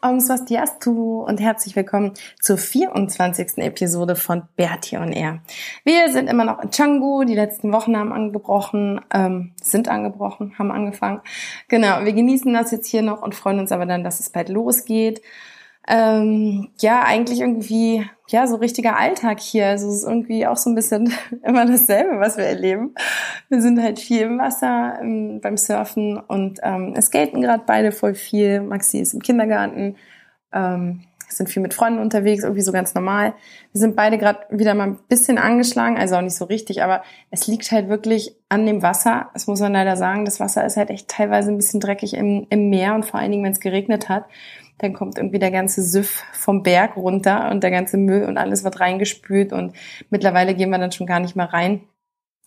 Om Swastiastu und herzlich willkommen zur 24. Episode von Bertie on Air. Wir sind immer noch in Canggu, die letzten Wochen haben angebrochen, ähm, sind angebrochen, haben angefangen. Genau, wir genießen das jetzt hier noch und freuen uns aber dann, dass es bald losgeht ähm, ja, eigentlich irgendwie, ja, so richtiger Alltag hier. Also es ist irgendwie auch so ein bisschen immer dasselbe, was wir erleben. Wir sind halt viel im Wasser ähm, beim Surfen und ähm, es skaten gerade beide voll viel. Maxi ist im Kindergarten. Ähm, sind viel mit Freunden unterwegs, irgendwie so ganz normal. Wir sind beide gerade wieder mal ein bisschen angeschlagen, also auch nicht so richtig, aber es liegt halt wirklich an dem Wasser. Das muss man leider sagen. Das Wasser ist halt echt teilweise ein bisschen dreckig im, im Meer und vor allen Dingen, wenn es geregnet hat dann kommt irgendwie der ganze Süff vom Berg runter und der ganze Müll und alles wird reingespült und mittlerweile gehen wir dann schon gar nicht mehr rein,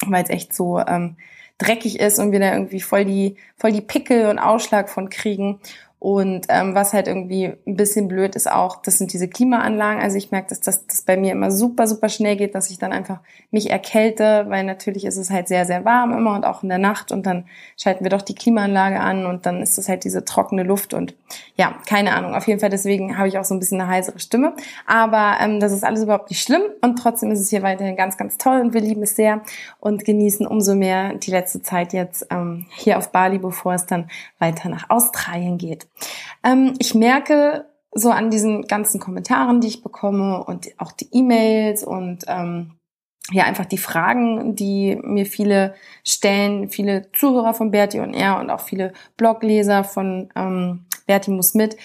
weil es echt so ähm, dreckig ist und wir da irgendwie voll die voll die Pickel und Ausschlag von kriegen und ähm, was halt irgendwie ein bisschen blöd ist auch, das sind diese Klimaanlagen. Also ich merke, dass das, das bei mir immer super, super schnell geht, dass ich dann einfach mich erkälte, weil natürlich ist es halt sehr, sehr warm immer und auch in der Nacht und dann schalten wir doch die Klimaanlage an und dann ist es halt diese trockene Luft und ja, keine Ahnung. Auf jeden Fall deswegen habe ich auch so ein bisschen eine heisere Stimme. Aber ähm, das ist alles überhaupt nicht schlimm und trotzdem ist es hier weiterhin ganz, ganz toll und wir lieben es sehr und genießen umso mehr die letzte Zeit jetzt ähm, hier auf Bali, bevor es dann weiter nach Australien geht. Ähm, ich merke so an diesen ganzen Kommentaren, die ich bekomme und auch die E-Mails und ähm, ja einfach die Fragen, die mir viele stellen, viele Zuhörer von Bertie und er und auch viele Blogleser von ähm, Bertie muss mit,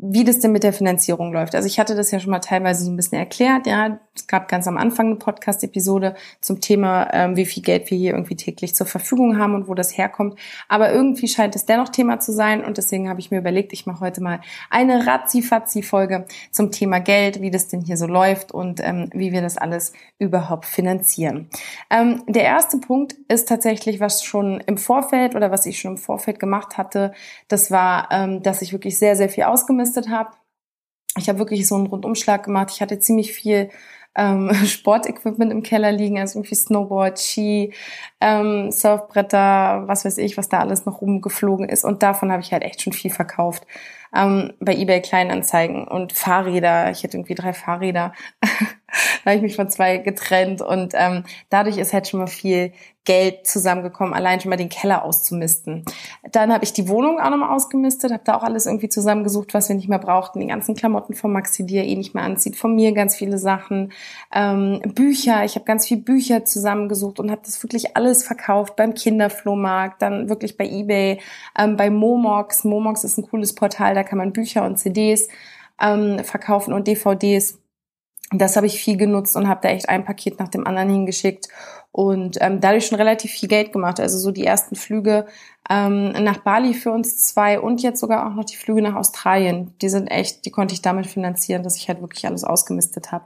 wie das denn mit der Finanzierung läuft. Also ich hatte das ja schon mal teilweise so ein bisschen erklärt. Ja, es gab ganz am Anfang eine Podcast-Episode zum Thema, ähm, wie viel Geld wir hier irgendwie täglich zur Verfügung haben und wo das herkommt. Aber irgendwie scheint es dennoch Thema zu sein und deswegen habe ich mir überlegt, ich mache heute mal eine Razzi-Fazzi-Folge zum Thema Geld, wie das denn hier so läuft und ähm, wie wir das alles überhaupt finanzieren. Ähm, der erste Punkt ist tatsächlich, was schon im Vorfeld oder was ich schon im Vorfeld gemacht hatte, das war, ähm, dass ich wirklich sehr, sehr viel ausgemistet aufgelistet habe. Ich habe wirklich so einen Rundumschlag gemacht. Ich hatte ziemlich viel ähm, Sportequipment im Keller liegen, also irgendwie Snowboard, Ski, ähm, Surfbretter, was weiß ich, was da alles noch rumgeflogen ist. Und davon habe ich halt echt schon viel verkauft. Ähm, bei eBay Kleinanzeigen und Fahrräder. Ich hatte irgendwie drei Fahrräder. da habe ich mich von zwei getrennt und ähm, dadurch ist halt schon mal viel Geld zusammengekommen, allein schon mal den Keller auszumisten. Dann habe ich die Wohnung auch nochmal ausgemistet, habe da auch alles irgendwie zusammengesucht, was wir nicht mehr brauchten. Die ganzen Klamotten von Maxi, die er eh nicht mehr anzieht, von mir ganz viele Sachen, ähm, Bücher. Ich habe ganz viel Bücher zusammengesucht und habe das wirklich alles verkauft beim Kinderflohmarkt, dann wirklich bei eBay, ähm, bei Momox. Momox ist ein cooles Portal, da kann man Bücher und CDs ähm, verkaufen und DVDs. Das habe ich viel genutzt und habe da echt ein Paket nach dem anderen hingeschickt und ähm, dadurch schon relativ viel Geld gemacht. Also so die ersten Flüge ähm, nach Bali für uns zwei und jetzt sogar auch noch die Flüge nach Australien. Die sind echt, die konnte ich damit finanzieren, dass ich halt wirklich alles ausgemistet habe.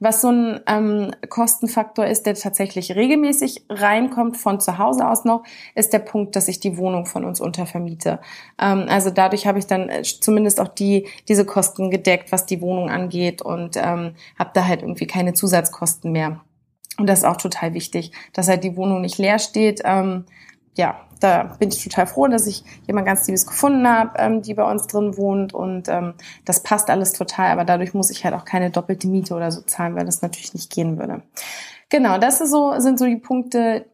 Was so ein ähm, Kostenfaktor ist, der tatsächlich regelmäßig reinkommt von zu Hause aus noch, ist der Punkt, dass ich die Wohnung von uns untervermiete. Ähm, also dadurch habe ich dann äh, zumindest auch die diese Kosten gedeckt, was die Wohnung angeht und ähm, habe da halt irgendwie keine Zusatzkosten mehr. Und das ist auch total wichtig, dass halt die Wohnung nicht leer steht. Ähm, ja, da bin ich total froh, dass ich jemand ganz Liebes gefunden habe, ähm, die bei uns drin wohnt und ähm, das passt alles total, aber dadurch muss ich halt auch keine doppelte Miete oder so zahlen, weil das natürlich nicht gehen würde. Genau, das ist so, sind so die Punkte,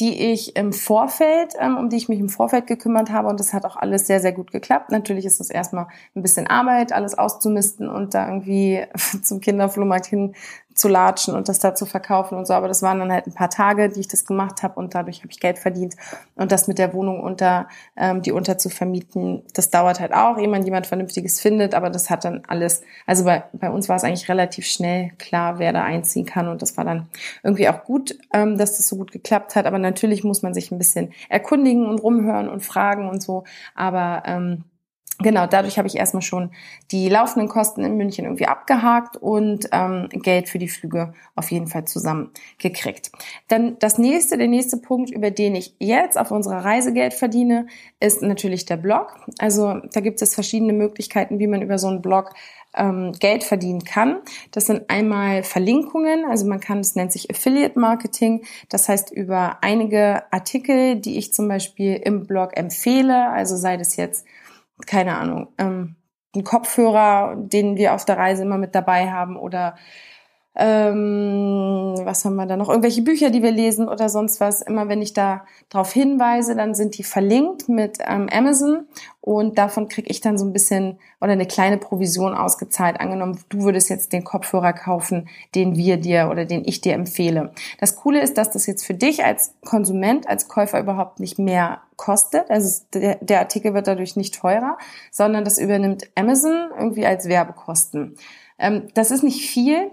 die ich im Vorfeld, ähm, um die ich mich im Vorfeld gekümmert habe. Und das hat auch alles sehr, sehr gut geklappt. Natürlich ist es erstmal ein bisschen Arbeit, alles auszumisten und da irgendwie zum Kinderflohmarkt hin zu latschen und das da zu verkaufen und so. Aber das waren dann halt ein paar Tage, die ich das gemacht habe und dadurch habe ich Geld verdient. Und das mit der Wohnung unter, ähm, die unter zu vermieten, das dauert halt auch, ehe man jemand Vernünftiges findet. Aber das hat dann alles, also bei, bei uns war es eigentlich relativ schnell klar, wer da einziehen kann. Und das war dann irgendwie auch gut, ähm, dass das so gut geklappt hat. Aber natürlich muss man sich ein bisschen erkundigen und rumhören und fragen und so. Aber ähm, Genau, dadurch habe ich erstmal schon die laufenden Kosten in München irgendwie abgehakt und ähm, Geld für die Flüge auf jeden Fall zusammengekriegt. Dann das nächste, der nächste Punkt, über den ich jetzt auf unserer Reise Geld verdiene, ist natürlich der Blog. Also da gibt es verschiedene Möglichkeiten, wie man über so einen Blog ähm, Geld verdienen kann. Das sind einmal Verlinkungen, also man kann, es nennt sich Affiliate Marketing. Das heißt, über einige Artikel, die ich zum Beispiel im Blog empfehle, also sei das jetzt keine Ahnung, ähm, ein Kopfhörer, den wir auf der Reise immer mit dabei haben oder ähm, was haben wir da noch? Irgendwelche Bücher, die wir lesen oder sonst was. Immer wenn ich da darauf hinweise, dann sind die verlinkt mit ähm, Amazon und davon kriege ich dann so ein bisschen oder eine kleine Provision ausgezahlt. Angenommen, du würdest jetzt den Kopfhörer kaufen, den wir dir oder den ich dir empfehle. Das Coole ist, dass das jetzt für dich als Konsument, als Käufer überhaupt nicht mehr kostet. Also der, der Artikel wird dadurch nicht teurer, sondern das übernimmt Amazon irgendwie als Werbekosten. Ähm, das ist nicht viel,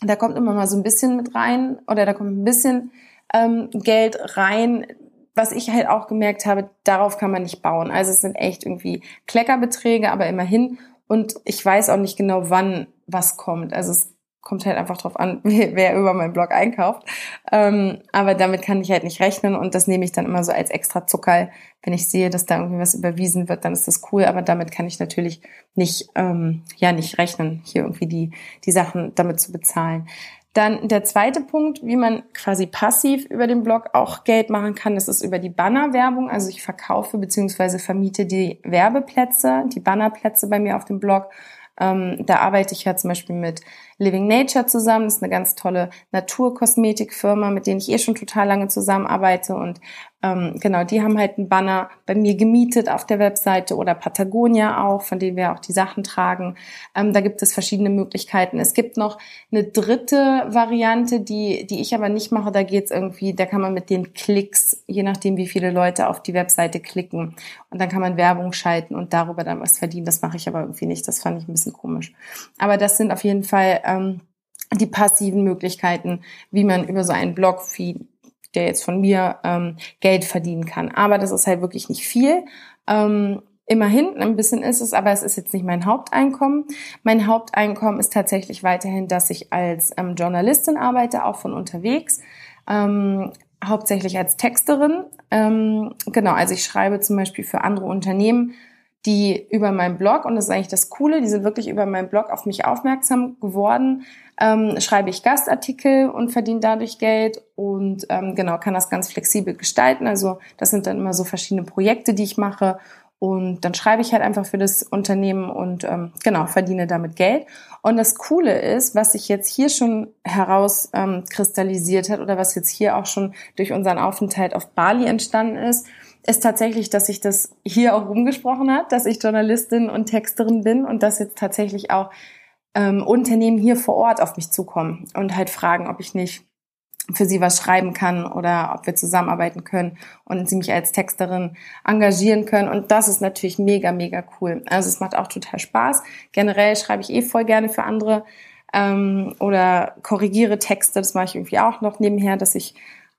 da kommt immer mal so ein bisschen mit rein oder da kommt ein bisschen ähm, Geld rein. Was ich halt auch gemerkt habe, darauf kann man nicht bauen. Also es sind echt irgendwie Kleckerbeträge, aber immerhin. Und ich weiß auch nicht genau, wann was kommt. Also es kommt halt einfach drauf an, wer über meinen Blog einkauft. Ähm, aber damit kann ich halt nicht rechnen und das nehme ich dann immer so als extra Zuckerl. Wenn ich sehe, dass da irgendwie was überwiesen wird, dann ist das cool, aber damit kann ich natürlich nicht, ähm, ja, nicht rechnen, hier irgendwie die, die Sachen damit zu bezahlen. Dann der zweite Punkt, wie man quasi passiv über den Blog auch Geld machen kann, das ist über die Bannerwerbung. Also ich verkaufe beziehungsweise vermiete die Werbeplätze, die Bannerplätze bei mir auf dem Blog. Ähm, da arbeite ich ja zum Beispiel mit Living Nature zusammen. Das ist eine ganz tolle Naturkosmetikfirma, mit denen ich eh schon total lange zusammenarbeite. Und ähm, genau, die haben halt einen Banner bei mir gemietet auf der Webseite oder Patagonia auch, von denen wir auch die Sachen tragen. Ähm, da gibt es verschiedene Möglichkeiten. Es gibt noch eine dritte Variante, die, die ich aber nicht mache. Da geht's irgendwie, da kann man mit den Klicks, je nachdem wie viele Leute auf die Webseite klicken, und dann kann man Werbung schalten und darüber dann was verdienen. Das mache ich aber irgendwie nicht. Das fand ich ein bisschen komisch. Aber das sind auf jeden Fall ähm, die passiven Möglichkeiten, wie man über so einen Blog, der jetzt von mir ähm, Geld verdienen kann. Aber das ist halt wirklich nicht viel. Ähm, Immerhin, ein bisschen ist es, aber es ist jetzt nicht mein Haupteinkommen. Mein Haupteinkommen ist tatsächlich weiterhin, dass ich als ähm, Journalistin arbeite, auch von unterwegs. Ähm, hauptsächlich als Texterin. Ähm, genau, also ich schreibe zum Beispiel für andere Unternehmen die über meinen Blog, und das ist eigentlich das Coole, die sind wirklich über meinen Blog auf mich aufmerksam geworden, ähm, schreibe ich Gastartikel und verdiene dadurch Geld und ähm, genau, kann das ganz flexibel gestalten. Also das sind dann immer so verschiedene Projekte, die ich mache und dann schreibe ich halt einfach für das Unternehmen und ähm, genau, verdiene damit Geld. Und das Coole ist, was sich jetzt hier schon herauskristallisiert ähm, hat oder was jetzt hier auch schon durch unseren Aufenthalt auf Bali entstanden ist, ist tatsächlich, dass sich das hier auch rumgesprochen hat, dass ich Journalistin und Texterin bin und dass jetzt tatsächlich auch ähm, Unternehmen hier vor Ort auf mich zukommen und halt fragen, ob ich nicht für sie was schreiben kann oder ob wir zusammenarbeiten können und sie mich als Texterin engagieren können. Und das ist natürlich mega, mega cool. Also es macht auch total Spaß. Generell schreibe ich eh voll gerne für andere ähm, oder korrigiere Texte. Das mache ich irgendwie auch noch nebenher, dass ich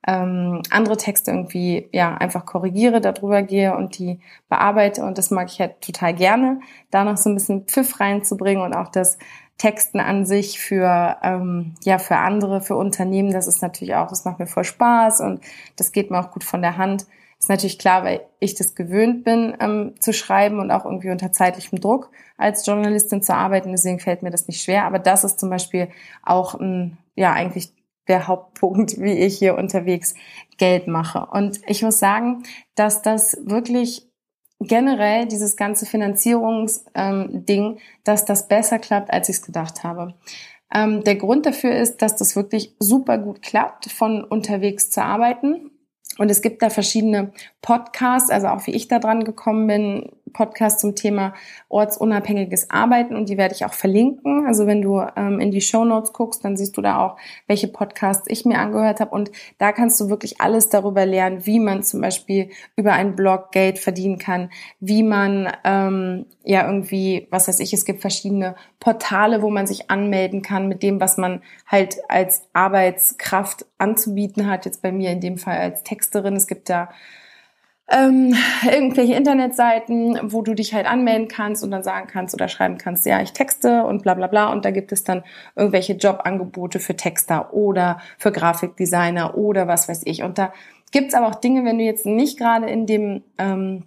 ähm, andere Texte irgendwie ja einfach korrigiere, darüber gehe und die bearbeite und das mag ich halt total gerne, da noch so ein bisschen Pfiff reinzubringen und auch das Texten an sich für ähm, ja für andere, für Unternehmen, das ist natürlich auch, das macht mir voll Spaß und das geht mir auch gut von der Hand. Ist natürlich klar, weil ich das gewöhnt bin ähm, zu schreiben und auch irgendwie unter zeitlichem Druck als Journalistin zu arbeiten, deswegen fällt mir das nicht schwer. Aber das ist zum Beispiel auch ein, ja eigentlich der Hauptpunkt, wie ich hier unterwegs Geld mache. Und ich muss sagen, dass das wirklich generell dieses ganze Finanzierungsding, ähm, dass das besser klappt, als ich es gedacht habe. Ähm, der Grund dafür ist, dass das wirklich super gut klappt, von unterwegs zu arbeiten. Und es gibt da verschiedene Podcasts, also auch wie ich da dran gekommen bin, Podcast zum Thema ortsunabhängiges Arbeiten und die werde ich auch verlinken. Also wenn du ähm, in die Show Notes guckst, dann siehst du da auch, welche Podcasts ich mir angehört habe und da kannst du wirklich alles darüber lernen, wie man zum Beispiel über einen Blog Geld verdienen kann, wie man ähm, ja irgendwie, was weiß ich, es gibt verschiedene Portale, wo man sich anmelden kann mit dem, was man halt als Arbeitskraft anzubieten hat. Jetzt bei mir in dem Fall als Texterin. Es gibt da ähm, irgendwelche Internetseiten, wo du dich halt anmelden kannst und dann sagen kannst oder schreiben kannst, ja, ich texte und bla bla bla. Und da gibt es dann irgendwelche Jobangebote für Texter oder für Grafikdesigner oder was weiß ich. Und da gibt's aber auch Dinge, wenn du jetzt nicht gerade in dem ähm,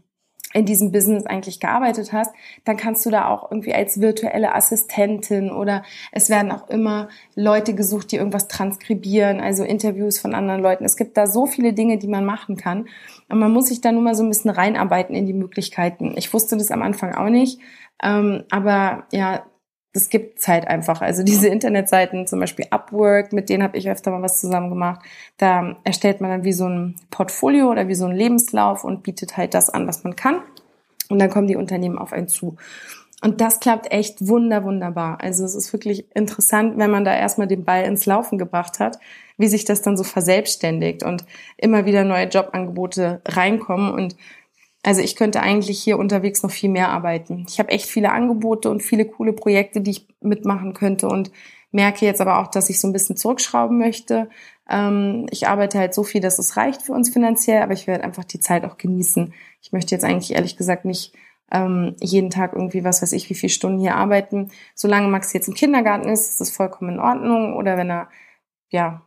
in diesem Business eigentlich gearbeitet hast, dann kannst du da auch irgendwie als virtuelle Assistentin oder es werden auch immer Leute gesucht, die irgendwas transkribieren, also Interviews von anderen Leuten. Es gibt da so viele Dinge, die man machen kann. Und man muss sich da nur mal so ein bisschen reinarbeiten in die Möglichkeiten. Ich wusste das am Anfang auch nicht. Ähm, aber ja, das gibt's halt einfach. Also diese Internetseiten, zum Beispiel Upwork, mit denen habe ich öfter mal was zusammen gemacht. Da erstellt man dann wie so ein Portfolio oder wie so ein Lebenslauf und bietet halt das an, was man kann. Und dann kommen die Unternehmen auf einen zu. Und das klappt echt wunder, wunderbar. Also es ist wirklich interessant, wenn man da erstmal den Ball ins Laufen gebracht hat, wie sich das dann so verselbstständigt und immer wieder neue Jobangebote reinkommen und also ich könnte eigentlich hier unterwegs noch viel mehr arbeiten. Ich habe echt viele Angebote und viele coole Projekte, die ich mitmachen könnte und merke jetzt aber auch, dass ich so ein bisschen zurückschrauben möchte. Ähm, ich arbeite halt so viel, dass es reicht für uns finanziell, aber ich werde einfach die Zeit auch genießen. Ich möchte jetzt eigentlich ehrlich gesagt nicht ähm, jeden Tag irgendwie, was weiß ich, wie viele Stunden hier arbeiten. Solange Max jetzt im Kindergarten ist, ist das vollkommen in Ordnung. Oder wenn er ja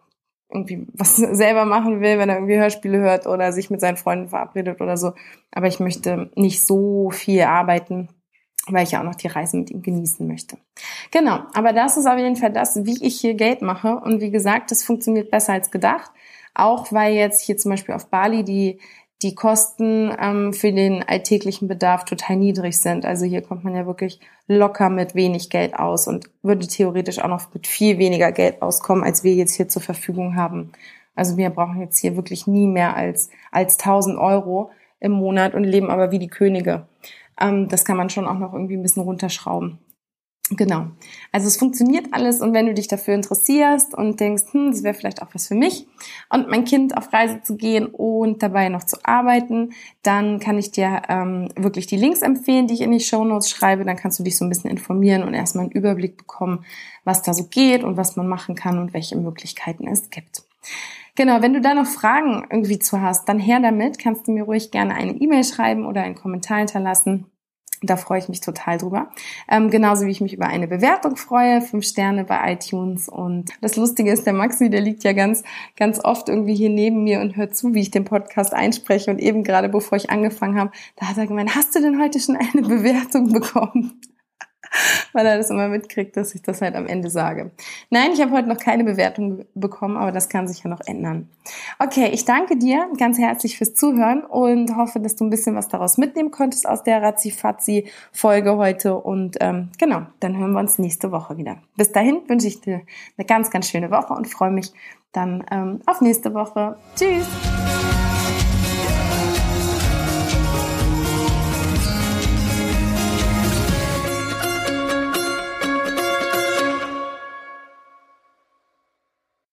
irgendwie was selber machen will, wenn er irgendwie Hörspiele hört oder sich mit seinen Freunden verabredet oder so. Aber ich möchte nicht so viel arbeiten, weil ich ja auch noch die Reise mit ihm genießen möchte. Genau, aber das ist auf jeden Fall das, wie ich hier Geld mache. Und wie gesagt, das funktioniert besser als gedacht. Auch weil jetzt hier zum Beispiel auf Bali die die Kosten ähm, für den alltäglichen Bedarf total niedrig sind. Also hier kommt man ja wirklich locker mit wenig Geld aus und würde theoretisch auch noch mit viel weniger Geld auskommen, als wir jetzt hier zur Verfügung haben. Also wir brauchen jetzt hier wirklich nie mehr als, als 1000 Euro im Monat und leben aber wie die Könige. Ähm, das kann man schon auch noch irgendwie ein bisschen runterschrauben. Genau. Also es funktioniert alles und wenn du dich dafür interessierst und denkst, hm, das wäre vielleicht auch was für mich und mein Kind auf Reise zu gehen und dabei noch zu arbeiten, dann kann ich dir ähm, wirklich die Links empfehlen, die ich in die Show Notes schreibe. Dann kannst du dich so ein bisschen informieren und erstmal einen Überblick bekommen, was da so geht und was man machen kann und welche Möglichkeiten es gibt. Genau, wenn du da noch Fragen irgendwie zu hast, dann her damit, kannst du mir ruhig gerne eine E-Mail schreiben oder einen Kommentar hinterlassen. Da freue ich mich total drüber. Ähm, genauso wie ich mich über eine Bewertung freue, fünf Sterne bei iTunes. Und das Lustige ist, der Maxi, der liegt ja ganz, ganz oft irgendwie hier neben mir und hört zu, wie ich den Podcast einspreche. Und eben gerade bevor ich angefangen habe, da hat er gemeint, hast du denn heute schon eine Bewertung bekommen? weil er das immer mitkriegt, dass ich das halt am Ende sage. Nein, ich habe heute noch keine Bewertung bekommen, aber das kann sich ja noch ändern. Okay, ich danke dir ganz herzlich fürs Zuhören und hoffe, dass du ein bisschen was daraus mitnehmen konntest aus der Razzi-Fazzi-Folge heute. Und ähm, genau, dann hören wir uns nächste Woche wieder. Bis dahin wünsche ich dir eine ganz, ganz schöne Woche und freue mich dann ähm, auf nächste Woche. Tschüss!